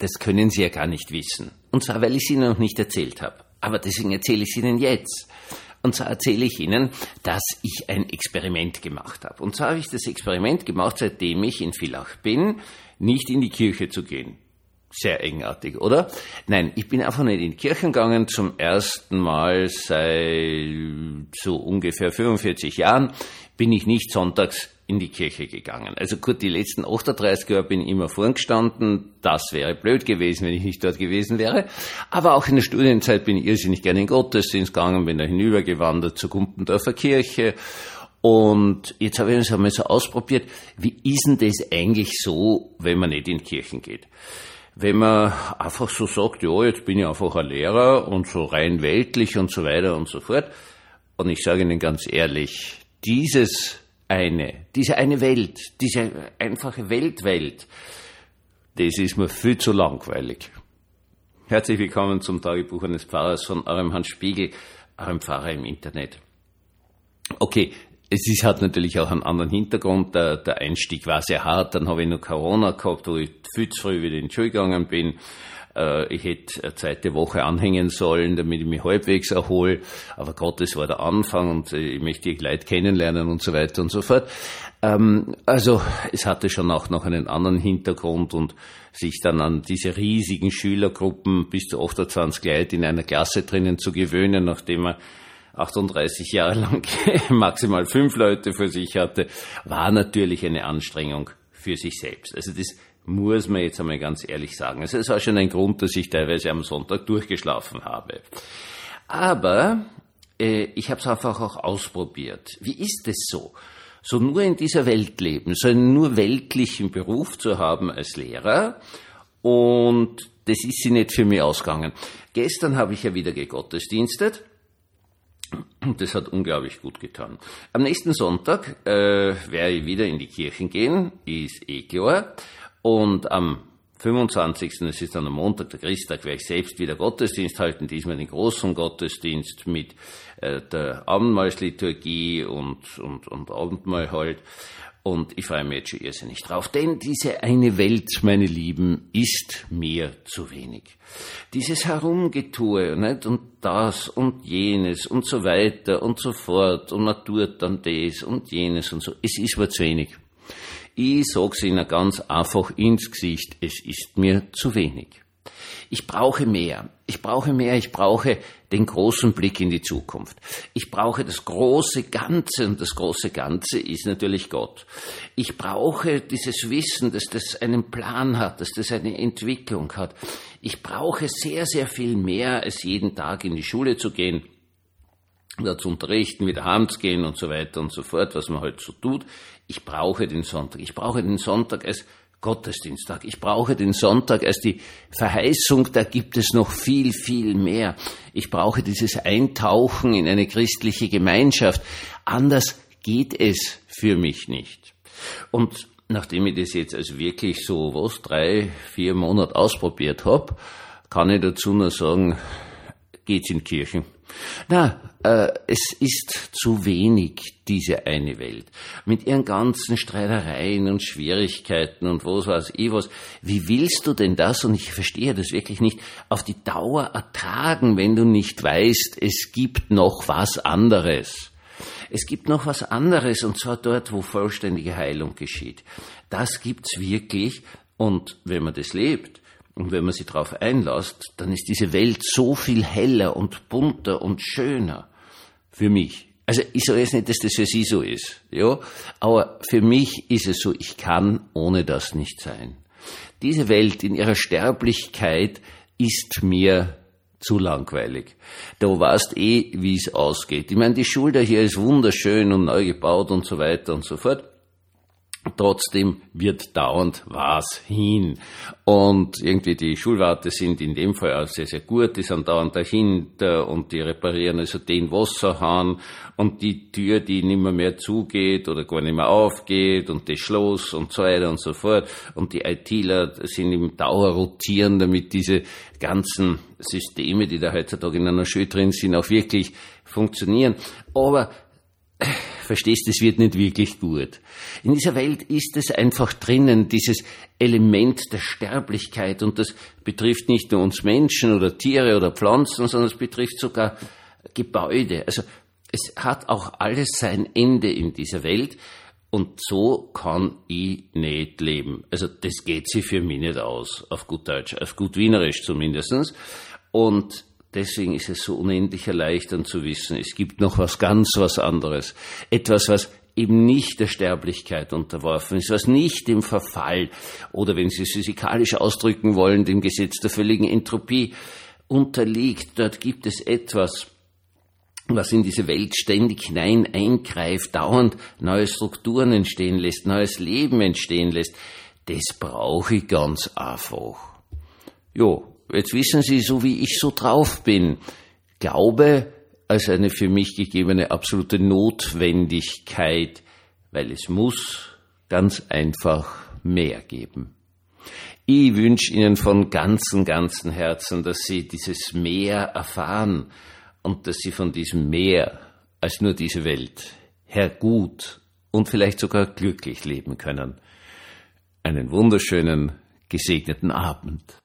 das können Sie ja gar nicht wissen. Und zwar, weil ich es Ihnen noch nicht erzählt habe. Aber deswegen erzähle ich es Ihnen jetzt. Und zwar erzähle ich Ihnen, dass ich ein Experiment gemacht habe. Und zwar habe ich das Experiment gemacht, seitdem ich in Villach bin, nicht in die Kirche zu gehen. Sehr eigenartig, oder? Nein, ich bin einfach nicht in die Kirche gegangen, zum ersten Mal seit so ungefähr 45 Jahren bin ich nicht sonntags in die Kirche gegangen. Also gut, die letzten 38 Jahre bin ich immer vorn gestanden. Das wäre blöd gewesen, wenn ich nicht dort gewesen wäre. Aber auch in der Studienzeit bin ich irrsinnig gerne in Gottesdienst gegangen, bin da hinübergewandert zur Gumpendorfer Kirche. Und jetzt habe ich es einmal so ausprobiert, wie ist denn das eigentlich so, wenn man nicht in Kirchen geht? Wenn man einfach so sagt, ja, jetzt bin ich einfach ein Lehrer und so rein weltlich und so weiter und so fort. Und ich sage Ihnen ganz ehrlich, dieses eine, diese eine Welt, diese einfache Weltwelt, das ist mir viel zu langweilig. Herzlich willkommen zum Tagebuch eines Pfarrers von eurem Hans Spiegel, eurem Pfarrer im Internet. Okay, es ist, hat natürlich auch einen anderen Hintergrund. Der, der Einstieg war sehr hart. Dann habe ich noch Corona gehabt, wo ich viel zu früh wieder in die Schule gegangen bin. Äh, ich hätte eine zweite Woche anhängen sollen, damit ich mich halbwegs erhole. Aber Gott, es war der Anfang und ich möchte die Leute kennenlernen und so weiter und so fort. Ähm, also es hatte schon auch noch einen anderen Hintergrund und sich dann an diese riesigen Schülergruppen bis zu 28 Leute in einer Klasse drinnen zu gewöhnen, nachdem man 38 Jahre lang maximal fünf Leute für sich hatte, war natürlich eine Anstrengung für sich selbst. Also das muss man jetzt einmal ganz ehrlich sagen. Also es war schon ein Grund, dass ich teilweise am Sonntag durchgeschlafen habe. Aber äh, ich habe es einfach auch ausprobiert. Wie ist es so? So nur in dieser Welt leben, so einen nur weltlichen Beruf zu haben als Lehrer und das ist sie nicht für mich ausgegangen. Gestern habe ich ja wieder gegottesdienstet. Das hat unglaublich gut getan. Am nächsten Sonntag äh, werde ich wieder in die Kirchen gehen, ist eh klar. Und am 25. das ist dann am Montag, der Christtag, werde ich selbst wieder Gottesdienst halten, diesmal den großen Gottesdienst mit äh, der Abendmahlsliturgie und, und, und Abendmahl halt. Und ich freue mich jetzt schon irrsinnig drauf, denn diese eine Welt, meine Lieben, ist mir zu wenig. Dieses Herumgetue, nicht? Und das und jenes und so weiter und so fort und man tut dann das und jenes und so. Es ist mir zu wenig. Ich sag's Ihnen ganz einfach ins Gesicht, es ist mir zu wenig. Ich brauche mehr. Ich brauche mehr. Ich brauche den großen Blick in die Zukunft. Ich brauche das große Ganze und das große Ganze ist natürlich Gott. Ich brauche dieses Wissen, dass das einen Plan hat, dass das eine Entwicklung hat. Ich brauche sehr, sehr viel mehr als jeden Tag in die Schule zu gehen da zu unterrichten, wieder heimzugehen und so weiter und so fort, was man halt so tut. Ich brauche den Sonntag. Ich brauche den Sonntag als Gottesdiensttag. Ich brauche den Sonntag als die Verheißung, da gibt es noch viel, viel mehr. Ich brauche dieses Eintauchen in eine christliche Gemeinschaft. Anders geht es für mich nicht. Und nachdem ich das jetzt also wirklich so, was, drei, vier Monate ausprobiert habe, kann ich dazu nur sagen, geht's in Kirchen. Na, äh, es ist zu wenig, diese eine Welt. Mit ihren ganzen Streitereien und Schwierigkeiten und was weiß ich was. Wie willst du denn das, und ich verstehe das wirklich nicht, auf die Dauer ertragen, wenn du nicht weißt, es gibt noch was anderes? Es gibt noch was anderes, und zwar dort, wo vollständige Heilung geschieht. Das gibt's wirklich, und wenn man das lebt, und wenn man sich darauf einlässt, dann ist diese Welt so viel heller und bunter und schöner für mich. Also ich sage jetzt nicht, dass das für Sie so ist, ja, aber für mich ist es so, ich kann ohne das nicht sein. Diese Welt in ihrer Sterblichkeit ist mir zu langweilig. Du weißt eh, wie es ausgeht. Ich meine, die Schule hier ist wunderschön und neu gebaut und so weiter und so fort. Trotzdem wird dauernd was hin. Und irgendwie die Schulwarte sind in dem Fall auch sehr, sehr gut. Die sind dauernd dahinter und die reparieren also den Wasserhahn und die Tür, die nicht mehr, zugeht oder gar nicht mehr aufgeht und das Schloss und so weiter und so fort. Und die ITler sind im Dauer rotieren, damit diese ganzen Systeme, die da heutzutage in einer Schule drin sind, auch wirklich funktionieren. Aber verstehst, es wird nicht wirklich gut. In dieser Welt ist es einfach drinnen, dieses Element der Sterblichkeit. Und das betrifft nicht nur uns Menschen oder Tiere oder Pflanzen, sondern es betrifft sogar Gebäude. Also es hat auch alles sein Ende in dieser Welt. Und so kann ich nicht leben. Also das geht sich für mich nicht aus, auf gut Deutsch, auf gut Wienerisch zumindestens. Und deswegen ist es so unendlich erleichternd zu wissen, es gibt noch was ganz was anderes. Etwas, was eben nicht der Sterblichkeit unterworfen ist, was nicht dem Verfall oder wenn Sie es physikalisch ausdrücken wollen, dem Gesetz der völligen Entropie unterliegt. Dort gibt es etwas, was in diese Welt ständig hinein eingreift, dauernd neue Strukturen entstehen lässt, neues Leben entstehen lässt, das brauche ich ganz einfach. Jo, jetzt wissen Sie, so wie ich so drauf bin, Glaube als eine für mich gegebene absolute Notwendigkeit, weil es muss ganz einfach mehr geben. Ich wünsche Ihnen von ganzem, ganzem Herzen, dass Sie dieses Meer erfahren, und dass sie von diesem mehr als nur diese Welt her gut und vielleicht sogar glücklich leben können. Einen wunderschönen, gesegneten Abend.